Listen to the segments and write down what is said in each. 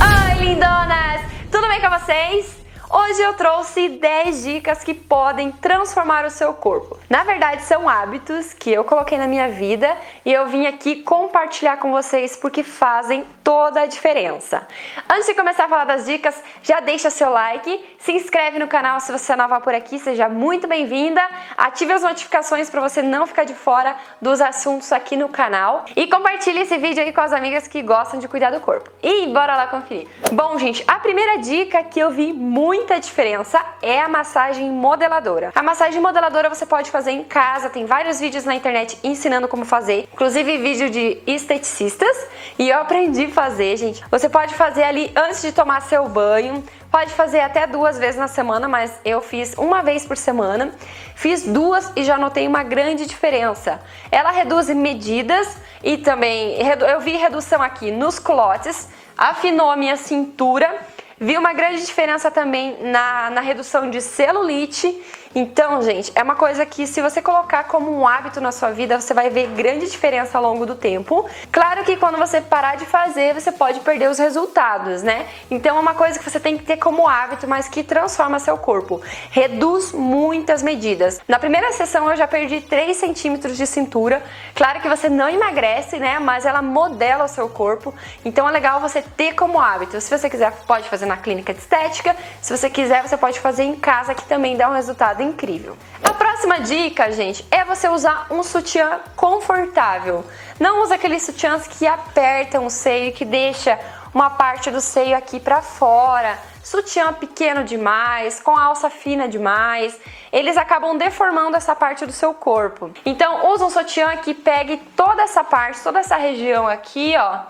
Oi, lindonas! Tudo bem com vocês? Hoje eu trouxe 10 dicas que podem transformar o seu corpo. Na verdade, são hábitos que eu coloquei na minha vida e eu vim aqui compartilhar com vocês porque fazem toda a diferença. Antes de começar a falar das dicas, já deixa seu like, se inscreve no canal se você é nova por aqui, seja muito bem-vinda. Ative as notificações para você não ficar de fora dos assuntos aqui no canal e compartilhe esse vídeo aí com as amigas que gostam de cuidar do corpo. E bora lá conferir. Bom, gente, a primeira dica que eu vi muito muita diferença é a massagem modeladora. A massagem modeladora você pode fazer em casa, tem vários vídeos na internet ensinando como fazer, inclusive vídeo de esteticistas, e eu aprendi a fazer, gente. Você pode fazer ali antes de tomar seu banho, Pode fazer até duas vezes na semana, mas eu fiz uma vez por semana. Fiz duas e já notei uma grande diferença. Ela reduz medidas e também eu vi redução aqui nos culotes, afinou a minha cintura Vi uma grande diferença também na, na redução de celulite então, gente, é uma coisa que se você colocar como um hábito na sua vida, você vai ver grande diferença ao longo do tempo. Claro que quando você parar de fazer, você pode perder os resultados, né? Então é uma coisa que você tem que ter como hábito, mas que transforma seu corpo. Reduz muitas medidas. Na primeira sessão eu já perdi 3 centímetros de cintura. Claro que você não emagrece, né? Mas ela modela o seu corpo. Então é legal você ter como hábito. Se você quiser, pode fazer na clínica de estética. Se você quiser, você pode fazer em casa, que também dá um resultado incrível. A próxima dica, gente, é você usar um sutiã confortável. Não usa aqueles sutiãs que apertam o seio, que deixa uma parte do seio aqui para fora. Sutiã pequeno demais, com alça fina demais, eles acabam deformando essa parte do seu corpo. Então, usa um sutiã que pegue toda essa parte, toda essa região aqui, ó,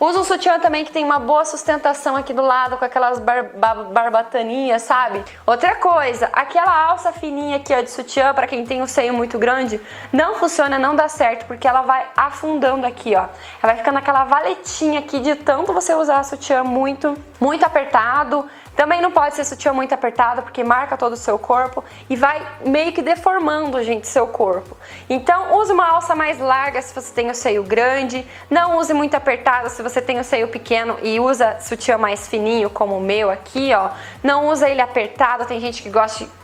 Usa um sutiã também que tem uma boa sustentação aqui do lado, com aquelas bar barbataninhas, sabe? Outra coisa, aquela alça fininha aqui ó, de sutiã, para quem tem o seio muito grande, não funciona, não dá certo, porque ela vai afundando aqui, ó. Ela vai ficando aquela valetinha aqui de tanto você usar sutiã muito, muito apertado, também não pode ser sutiã muito apertado porque marca todo o seu corpo e vai meio que deformando, gente, seu corpo. Então, use uma alça mais larga se você tem o seio grande, não use muito apertado se você tem o seio pequeno e usa sutiã mais fininho como o meu aqui, ó. Não usa ele apertado, tem gente que gosta de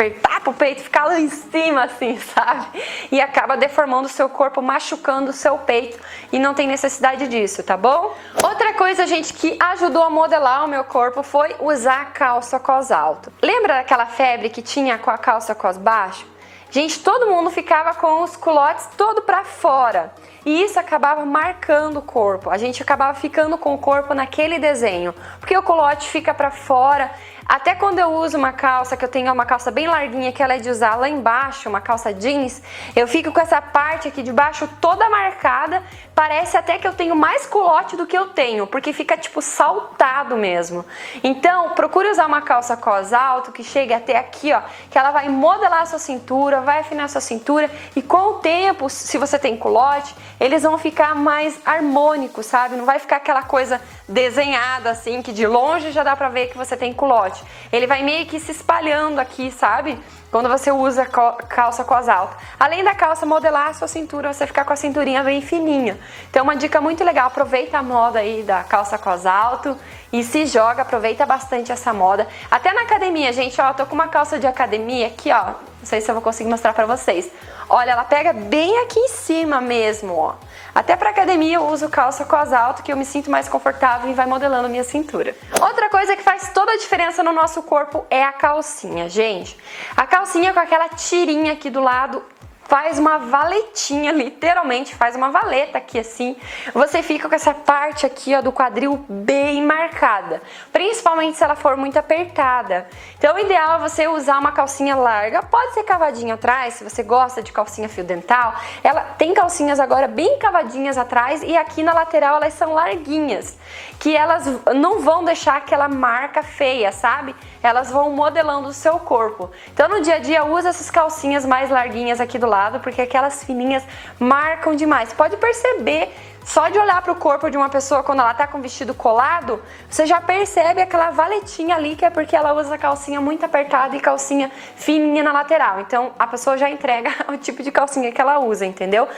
apertar pro peito, ficar lá em cima assim, sabe? E acaba deformando o seu corpo, machucando o seu peito e não tem necessidade disso, tá bom? Outra coisa, gente, que ajudou a modelar o meu corpo foi usar calça cos alto. Lembra daquela febre que tinha com a calça cos baixo? Gente, todo mundo ficava com os culotes todo para fora. E isso acabava marcando o corpo. A gente acabava ficando com o corpo naquele desenho, porque o culote fica para fora até quando eu uso uma calça, que eu tenho uma calça bem larguinha, que ela é de usar lá embaixo, uma calça jeans, eu fico com essa parte aqui de baixo toda marcada. Parece até que eu tenho mais culote do que eu tenho, porque fica tipo saltado mesmo. Então, procure usar uma calça cos alto, que chegue até aqui, ó, que ela vai modelar a sua cintura, vai afinar a sua cintura, e com o tempo, se você tem culote, eles vão ficar mais harmônicos, sabe? Não vai ficar aquela coisa desenhada assim, que de longe já dá pra ver que você tem culote. Ele vai meio que se espalhando aqui, sabe? Quando você usa calça cos alta. Além da calça modelar a sua cintura, você ficar com a cinturinha bem fininha. Então, uma dica muito legal, aproveita a moda aí da calça cos alto e se joga, aproveita bastante essa moda. Até na academia, gente, ó, tô com uma calça de academia aqui, ó. Não sei se eu vou conseguir mostrar pra vocês. Olha, ela pega bem aqui em cima mesmo, ó. Até para academia eu uso calça cos alto, que eu me sinto mais confortável e vai modelando minha cintura. Outra coisa que faz toda a diferença no nosso corpo é a calcinha, gente. A calcinha com aquela tirinha aqui do lado faz uma valetinha, literalmente faz uma valeta aqui assim. Você fica com essa parte aqui ó, do quadril bem marcada, principalmente se ela for muito apertada. Então o ideal é você usar uma calcinha larga, pode ser cavadinha atrás, se você gosta de calcinha fio dental. Ela tem calcinhas agora bem cavadinhas atrás e aqui na lateral elas são larguinhas, que elas não vão deixar aquela marca feia, sabe? elas vão modelando o seu corpo. Então no dia a dia usa essas calcinhas mais larguinhas aqui do lado, porque aquelas fininhas marcam demais. Pode perceber só de olhar para o corpo de uma pessoa quando ela tá com o vestido colado, você já percebe aquela valetinha ali que é porque ela usa calcinha muito apertada e calcinha fininha na lateral. Então a pessoa já entrega o tipo de calcinha que ela usa, entendeu?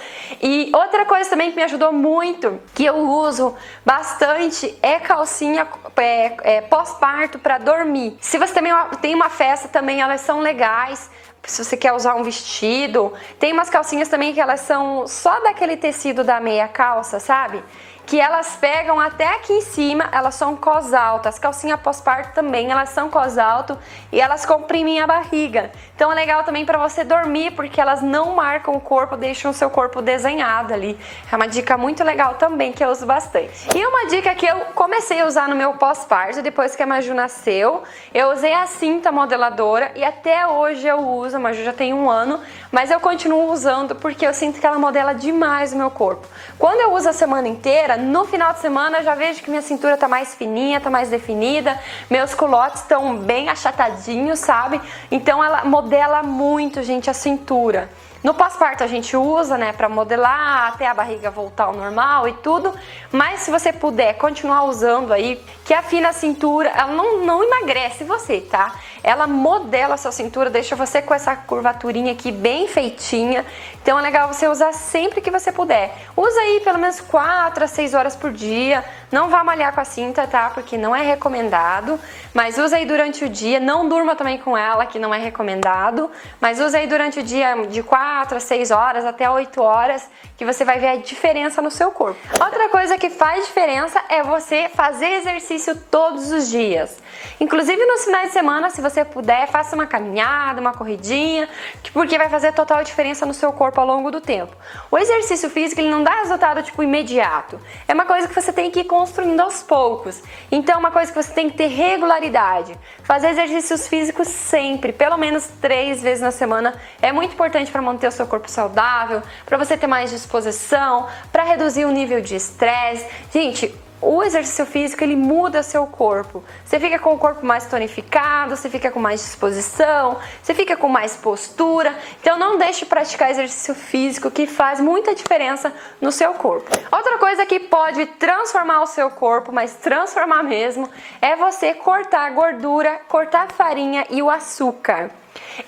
E outra coisa também que me ajudou muito, que eu uso bastante, é calcinha é, é, pós-parto para dormir. Se você também tem uma festa também, elas são legais se você quer usar um vestido. Tem umas calcinhas também que elas são só daquele tecido da meia calça, sabe? Que elas pegam até aqui em cima, elas são cos alto. As calcinhas pós-parto também, elas são cos alto e elas comprimem a barriga. Então é legal também para você dormir, porque elas não marcam o corpo, deixam o seu corpo desenhado ali. É uma dica muito legal também que eu uso bastante. E uma dica que eu comecei a usar no meu pós-parto, depois que a Maju nasceu, eu usei a cinta modeladora e até hoje eu uso, a Maju já tem um ano, mas eu continuo usando porque eu sinto que ela modela demais o meu corpo. Quando eu uso a semana inteira, no final de semana eu já vejo que minha cintura tá mais fininha, tá mais definida, meus culotes estão bem achatadinhos, sabe? Então ela modela muito, gente, a cintura. No pós-parto a gente usa, né, para modelar até a barriga voltar ao normal e tudo, mas se você puder continuar usando aí, que afina a cintura, ela não, não emagrece você, tá? Ela modela a sua cintura, deixa você com essa curvaturinha aqui bem feitinha. Então é legal você usar sempre que você puder. Usa aí pelo menos 4 a 6 horas por dia. Não vá malhar com a cinta, tá? Porque não é recomendado. Mas usa aí durante o dia. Não durma também com ela, que não é recomendado. Mas usa aí durante o dia de 4 a 6 horas até 8 horas, que você vai ver a diferença no seu corpo. Outra coisa que faz diferença é você fazer exercício todos os dias. Inclusive nos finais de semana, se você puder, faça uma caminhada, uma corridinha, porque vai fazer total diferença no seu corpo ao longo do tempo. O exercício físico ele não dá resultado tipo imediato. É uma coisa que você tem que ir construindo aos poucos. Então, é uma coisa que você tem que ter regularidade. Fazer exercícios físicos sempre, pelo menos três vezes na semana, é muito importante para manter o seu corpo saudável, para você ter mais disposição, para reduzir o nível de estresse. Gente, o exercício físico ele muda seu corpo. Você fica com o corpo mais tonificado, você fica com mais disposição, você fica com mais postura. Então não deixe de praticar exercício físico que faz muita diferença no seu corpo. Outra coisa que pode transformar o seu corpo, mas transformar mesmo, é você cortar a gordura, cortar a farinha e o açúcar.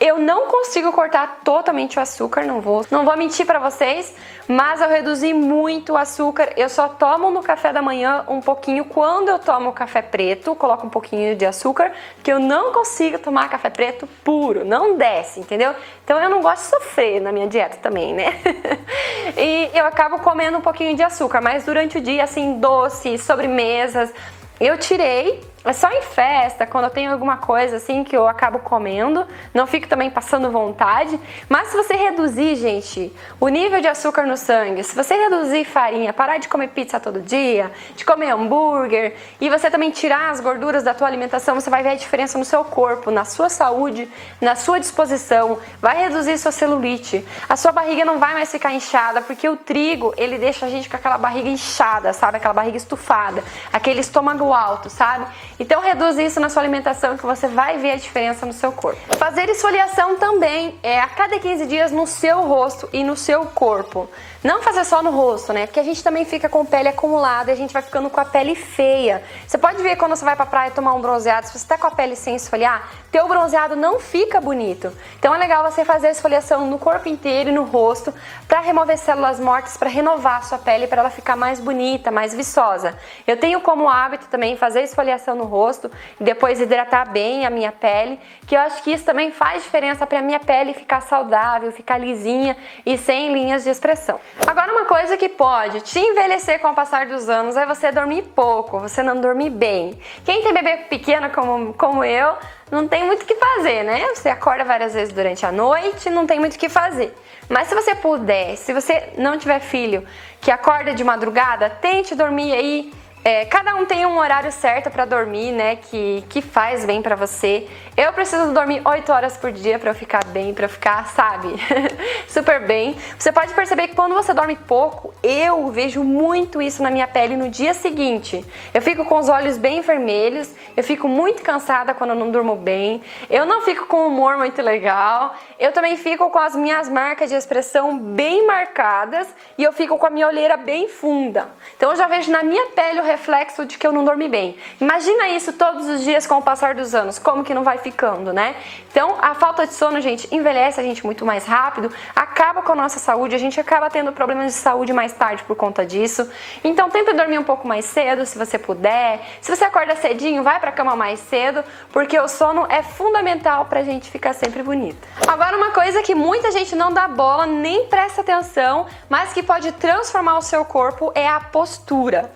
Eu não consigo cortar totalmente o açúcar, não vou, não vou mentir para vocês, mas eu reduzi muito o açúcar. Eu só tomo no café da manhã um pouquinho quando eu tomo café preto, coloco um pouquinho de açúcar, que eu não consigo tomar café preto puro, não desce, entendeu? Então eu não gosto de sofrer na minha dieta também, né? e eu acabo comendo um pouquinho de açúcar, mas durante o dia assim, doces, sobremesas, eu tirei é só em festa, quando eu tenho alguma coisa assim que eu acabo comendo, não fico também passando vontade. Mas se você reduzir, gente, o nível de açúcar no sangue, se você reduzir farinha, parar de comer pizza todo dia, de comer hambúrguer e você também tirar as gorduras da tua alimentação, você vai ver a diferença no seu corpo, na sua saúde, na sua disposição, vai reduzir sua celulite. A sua barriga não vai mais ficar inchada, porque o trigo, ele deixa a gente com aquela barriga inchada, sabe? Aquela barriga estufada, aquele estômago alto, sabe? Então reduz isso na sua alimentação que você vai ver a diferença no seu corpo. Fazer esfoliação também é a cada 15 dias no seu rosto e no seu corpo. Não fazer só no rosto, né? Porque a gente também fica com pele acumulada e a gente vai ficando com a pele feia. Você pode ver quando você vai pra praia tomar um bronzeado, se você tá com a pele sem esfoliar, teu bronzeado não fica bonito. Então é legal você fazer a esfoliação no corpo inteiro e no rosto para remover células mortas, para renovar a sua pele, para ela ficar mais bonita, mais viçosa. Eu tenho como hábito também fazer esfoliação no rosto e depois hidratar bem a minha pele, que eu acho que isso também faz diferença para minha pele ficar saudável, ficar lisinha e sem linhas de expressão. Agora, uma coisa que pode te envelhecer com o passar dos anos é você dormir pouco, você não dormir bem. Quem tem bebê pequeno como, como eu, não tem muito o que fazer, né? Você acorda várias vezes durante a noite, não tem muito o que fazer. Mas se você puder, se você não tiver filho que acorda de madrugada, tente dormir aí é, cada um tem um horário certo para dormir, né? Que, que faz bem para você. Eu preciso dormir 8 horas por dia para eu ficar bem, para ficar, sabe, super bem. Você pode perceber que quando você dorme pouco, eu vejo muito isso na minha pele no dia seguinte. Eu fico com os olhos bem vermelhos, eu fico muito cansada quando eu não durmo bem, eu não fico com um humor muito legal, eu também fico com as minhas marcas de expressão bem marcadas e eu fico com a minha olheira bem funda. Então eu já vejo na minha pele o reflexo de que eu não dormi bem. Imagina isso todos os dias com o passar dos anos, como que não vai ficando, né? Então, a falta de sono, gente, envelhece a gente muito mais rápido, acaba com a nossa saúde, a gente acaba tendo problemas de saúde mais tarde por conta disso. Então, tenta dormir um pouco mais cedo, se você puder. Se você acorda cedinho, vai pra cama mais cedo, porque o sono é fundamental pra gente ficar sempre bonita. Agora, uma coisa que muita gente não dá bola, nem presta atenção, mas que pode transformar o seu corpo é a postura.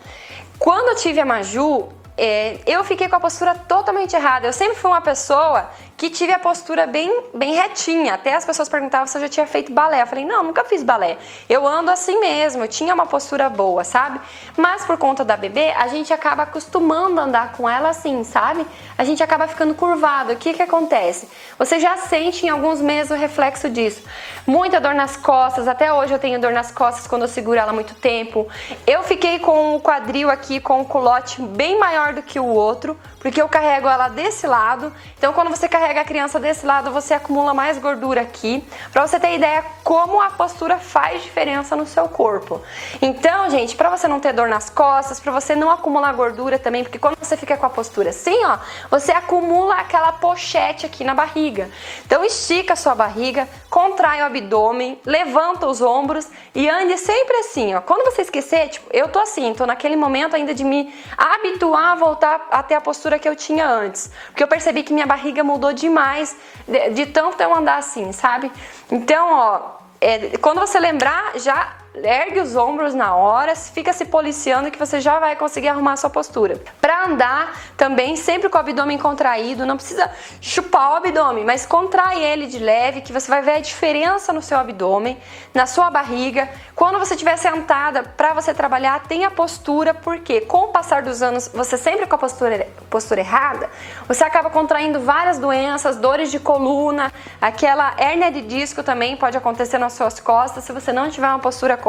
Quando eu tive a Maju, é, eu fiquei com a postura totalmente errada. Eu sempre fui uma pessoa que tive a postura bem, bem retinha. Até as pessoas perguntavam se eu já tinha feito balé. Eu falei, não, nunca fiz balé. Eu ando assim mesmo, eu tinha uma postura boa, sabe? Mas por conta da bebê, a gente acaba acostumando a andar com ela assim, sabe? A gente acaba ficando curvado. O que que acontece? Você já sente em alguns meses o reflexo disso. Muita dor nas costas, até hoje eu tenho dor nas costas quando eu seguro ela muito tempo. Eu fiquei com o quadril aqui com o culote bem maior do que o outro, porque eu carrego ela desse lado. Então quando você carrega pega a criança desse lado, você acumula mais gordura aqui, para você ter ideia como a postura faz diferença no seu corpo. Então, gente, para você não ter dor nas costas, para você não acumular gordura também, porque quando você fica com a postura assim, ó, você acumula aquela pochete aqui na barriga. Então, estica a sua barriga, contrai o abdômen, levanta os ombros e ande sempre assim, ó. Quando você esquecer, tipo, eu tô assim, tô naquele momento ainda de me habituar a voltar a ter a postura que eu tinha antes, porque eu percebi que minha barriga mudou demais de, de tanto eu andar assim, sabe? Então, ó, é, quando você lembrar, já ergue os ombros na hora, fica se policiando que você já vai conseguir arrumar a sua postura. Para andar também sempre com o abdômen contraído, não precisa chupar o abdômen, mas contrai ele de leve que você vai ver a diferença no seu abdômen, na sua barriga. Quando você estiver sentada para você trabalhar, tenha postura, porque com o passar dos anos, você sempre com a postura, postura errada, você acaba contraindo várias doenças, dores de coluna, aquela hérnia de disco também pode acontecer nas suas costas se você não tiver uma postura correta.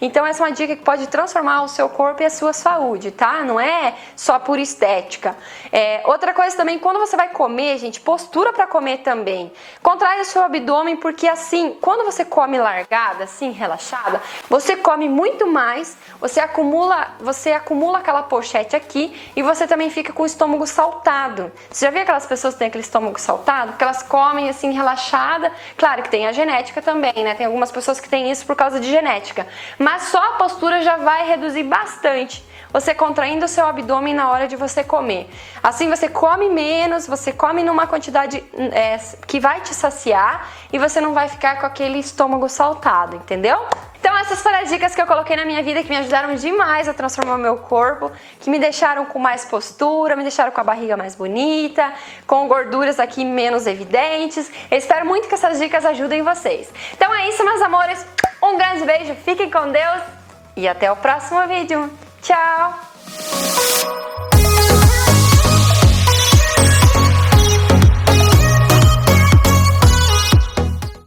Então essa é uma dica que pode transformar o seu corpo e a sua saúde, tá? Não é só por estética. É, outra coisa também, quando você vai comer, gente, postura para comer também. Contrai o seu abdômen porque assim, quando você come largada, assim, relaxada, você come muito mais, você acumula, você acumula aquela pochete aqui e você também fica com o estômago saltado. Você já viu aquelas pessoas que têm aquele estômago saltado? Que elas comem assim relaxada. Claro que tem a genética também, né? Tem algumas pessoas que têm isso por causa de genética. Mas só a postura já vai reduzir bastante você contraindo o seu abdômen na hora de você comer. Assim você come menos, você come numa quantidade é, que vai te saciar e você não vai ficar com aquele estômago saltado, entendeu? Então essas foram as dicas que eu coloquei na minha vida que me ajudaram demais a transformar meu corpo, que me deixaram com mais postura, me deixaram com a barriga mais bonita, com gorduras aqui menos evidentes. Eu espero muito que essas dicas ajudem vocês. Então é isso, meus amores. Um grande beijo, fiquem com Deus e até o próximo vídeo. Tchau!